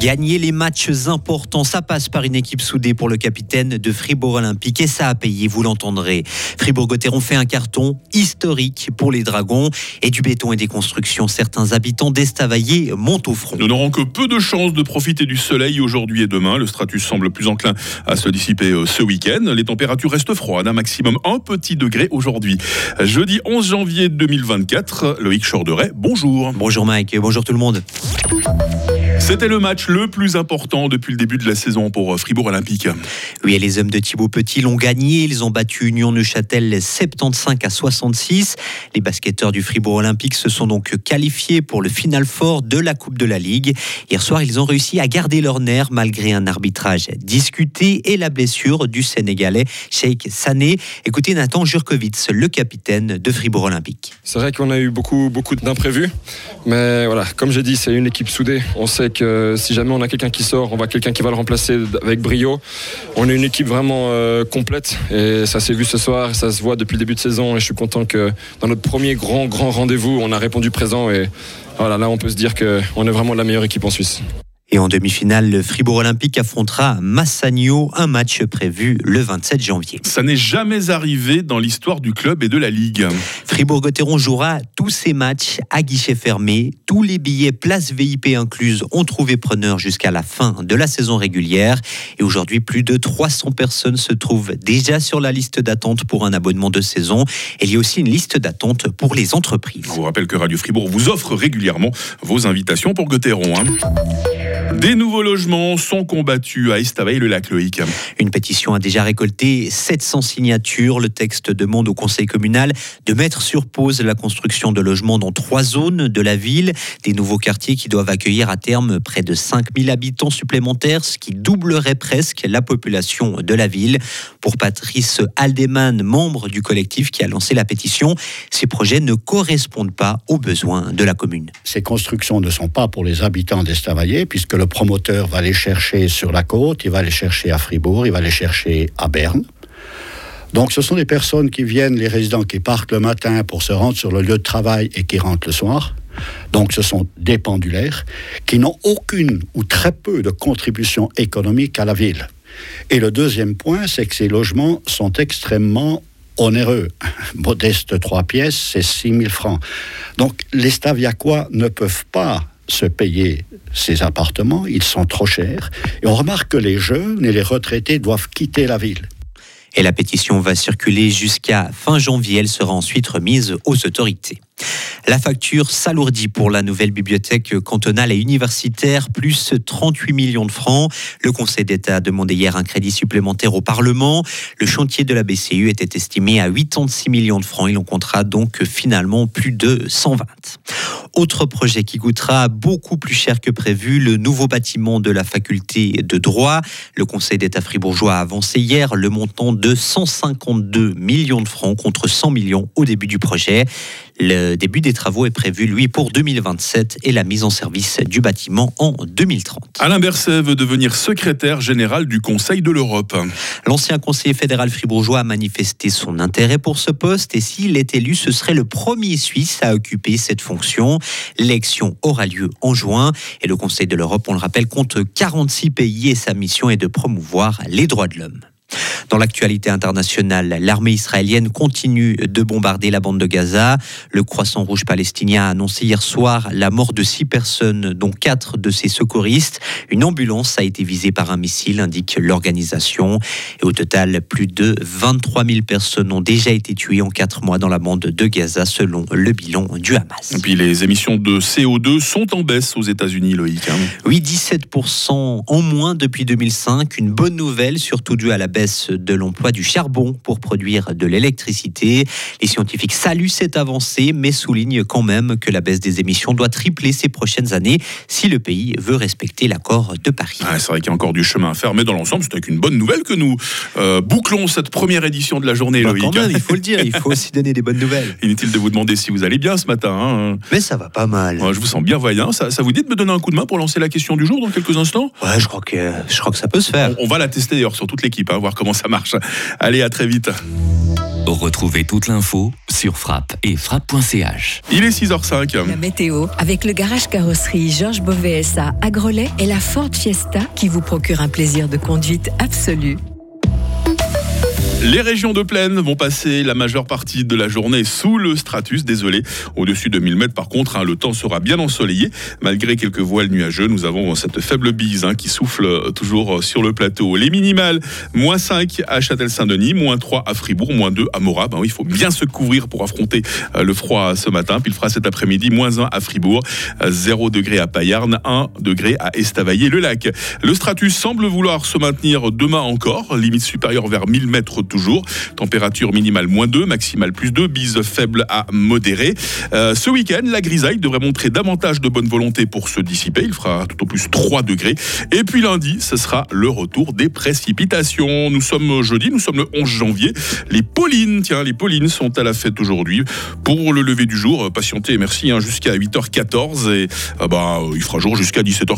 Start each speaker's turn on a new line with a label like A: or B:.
A: Gagner les matchs importants, ça passe par une équipe soudée pour le capitaine de Fribourg Olympique et ça a payé, vous l'entendrez. Fribourg-Gotteron fait un carton historique pour les Dragons et du béton et des constructions. Certains habitants d'Estavayer montent au front.
B: Nous n'aurons que peu de chances de profiter du soleil aujourd'hui et demain. Le stratus semble plus enclin à se dissiper euh, ce week-end. Les températures restent froides, un maximum un petit degré aujourd'hui. Jeudi 11 janvier 2024, Loïc Chorderet, bonjour.
A: Bonjour Mike, bonjour tout le monde.
B: C'était le match le plus important depuis le début de la saison pour euh, Fribourg Olympique.
A: Oui, les hommes de Thibaut Petit l'ont gagné. Ils ont battu Union Neuchâtel 75 à 66. Les basketteurs du Fribourg Olympique se sont donc qualifiés pour le final fort de la Coupe de la Ligue. Hier soir, ils ont réussi à garder leur nerf malgré un arbitrage discuté et la blessure du Sénégalais Sheikh Sané. Écoutez Nathan Jurkovitz, le capitaine de Fribourg Olympique.
C: C'est vrai qu'on a eu beaucoup, beaucoup d'imprévus, mais voilà, comme j'ai dit, c'est une équipe soudée. On sait que si jamais on a quelqu'un qui sort, on va quelqu'un qui va le remplacer avec brio. On est une équipe vraiment euh, complète et ça s'est vu ce soir, ça se voit depuis le début de saison et je suis content que dans notre premier grand, grand rendez-vous, on a répondu présent et là on peut se dire qu'on est vraiment la meilleure équipe en Suisse.
A: Et en demi-finale, le Fribourg Olympique affrontera Massagno, un match prévu le 27 janvier.
B: Ça n'est jamais arrivé dans l'histoire du club et de la Ligue.
A: Fribourg-Gotteron jouera tous ses matchs à guichet fermé. Tous les billets place VIP incluses ont trouvé preneur jusqu'à la fin de la saison régulière. Et aujourd'hui, plus de 300 personnes se trouvent déjà sur la liste d'attente pour un abonnement de saison. Et il y a aussi une liste d'attente pour les entreprises.
B: Je vous rappelle que Radio Fribourg vous offre régulièrement vos invitations pour Gotteron. Hein. Des nouveaux logements sont combattus à Estavayer-le-Lac, Loïc.
A: Une pétition a déjà récolté 700 signatures. Le texte demande au conseil communal de mettre sur pause la construction de logements dans trois zones de la ville. Des nouveaux quartiers qui doivent accueillir à terme près de 5000 habitants supplémentaires, ce qui doublerait presque la population de la ville. Pour Patrice Aldeman, membre du collectif qui a lancé la pétition, ces projets ne correspondent pas aux besoins de la commune.
D: Ces constructions ne sont pas pour les habitants d'Estavayer, puisque le promoteur va les chercher sur la côte, il va les chercher à Fribourg, il va les chercher à Berne. Donc ce sont des personnes qui viennent, les résidents qui partent le matin pour se rendre sur le lieu de travail et qui rentrent le soir. Donc ce sont des pendulaires qui n'ont aucune ou très peu de contribution économique à la ville. Et le deuxième point, c'est que ces logements sont extrêmement onéreux. Modeste trois pièces, c'est 6 000 francs. Donc les Staviacois ne peuvent pas se payer ces appartements, ils sont trop chers. Et on remarque que les jeunes et les retraités doivent quitter la ville.
A: Et la pétition va circuler jusqu'à fin janvier. Elle sera ensuite remise aux autorités. La facture s'alourdit pour la nouvelle bibliothèque cantonale et universitaire, plus 38 millions de francs. Le Conseil d'État a demandé hier un crédit supplémentaire au Parlement. Le chantier de la BCU était estimé à 86 millions de francs. Il en comptera donc finalement plus de 120. Autre projet qui coûtera beaucoup plus cher que prévu, le nouveau bâtiment de la faculté de droit. Le Conseil d'État fribourgeois a avancé hier le montant de 152 millions de francs contre 100 millions au début du projet. Le début des travaux est prévu, lui, pour 2027 et la mise en service du bâtiment en 2030.
B: Alain Berset veut devenir secrétaire général du Conseil de l'Europe.
A: L'ancien conseiller fédéral fribourgeois a manifesté son intérêt pour ce poste et s'il est élu, ce serait le premier Suisse à occuper cette fonction. L'élection aura lieu en juin et le Conseil de l'Europe, on le rappelle, compte 46 pays et sa mission est de promouvoir les droits de l'homme. Dans l'actualité internationale, l'armée israélienne continue de bombarder la bande de Gaza. Le Croissant Rouge palestinien a annoncé hier soir la mort de six personnes, dont quatre de ses secouristes. Une ambulance a été visée par un missile, indique l'organisation. Et au total, plus de 23 000 personnes ont déjà été tuées en quatre mois dans la bande de Gaza, selon le bilan du Hamas.
B: Et puis les émissions de CO2 sont en baisse aux États-Unis, Loïc. Hein.
A: Oui, 17% en moins depuis 2005. Une bonne nouvelle, surtout due à la baisse de l'emploi du charbon pour produire de l'électricité. Les scientifiques saluent cette avancée, mais soulignent quand même que la baisse des émissions doit tripler ces prochaines années si le pays veut respecter l'accord de Paris.
B: Ah, c'est vrai qu'il y a encore du chemin à faire, mais dans l'ensemble, c'est avec une bonne nouvelle que nous euh, bouclons cette première édition de la journée,
A: Bah,
B: Loïc.
A: quand même, il faut le dire, il faut aussi donner des bonnes nouvelles.
B: Inutile de vous demander si vous allez bien ce matin. hein.
A: Mais ça va pas mal.
B: Ouais, je vous sens bien voyant. Ça, ça vous dit de me donner un coup de main pour lancer la question du jour dans quelques instants?
A: Ouais, je crois que je crois que ça peut se faire.
B: On va la tester d'ailleurs sur toute l'équipe, hein, voir comment ça marche. Allez, à très vite.
E: Retrouvez toute l'info sur frappe et frappe.ch.
B: Il est 6h05.
F: La météo, avec le garage carrosserie Georges Beauvais à Grelais et la Ford Fiesta qui vous procure un plaisir de conduite absolu.
B: Les régions de plaine vont passer la majeure partie de la journée sous le stratus, désolé. Au-dessus de 1000 mètres, par contre, hein, le temps sera bien ensoleillé. Malgré quelques voiles nuageux, nous avons cette faible bise hein, qui souffle toujours sur le plateau. Les minimales, moins 5 à Châtel-Saint-Denis, moins 3 à Fribourg, moins 2 à Morat. Ben il faut bien se couvrir pour affronter euh, le froid ce matin. Puis il fera cet après-midi, moins 1 à Fribourg, 0 degré à Payarn, 1 degré à Estavayer-le-Lac. Le stratus semble vouloir se maintenir demain encore, limite supérieure vers 1000 mètres toujours. Température minimale moins 2, maximale plus 2, bise faible à modérée. Euh, ce week-end, la grisaille devrait montrer davantage de bonne volonté pour se dissiper. Il fera tout au plus 3 degrés. Et puis lundi, ce sera le retour des précipitations. Nous sommes jeudi, nous sommes le 11 janvier. Les Paulines, tiens, les Paulines sont à la fête aujourd'hui. Pour le lever du jour, patientez, merci, hein, jusqu'à 8h14. Et bah, il fera jour jusqu'à 17h15.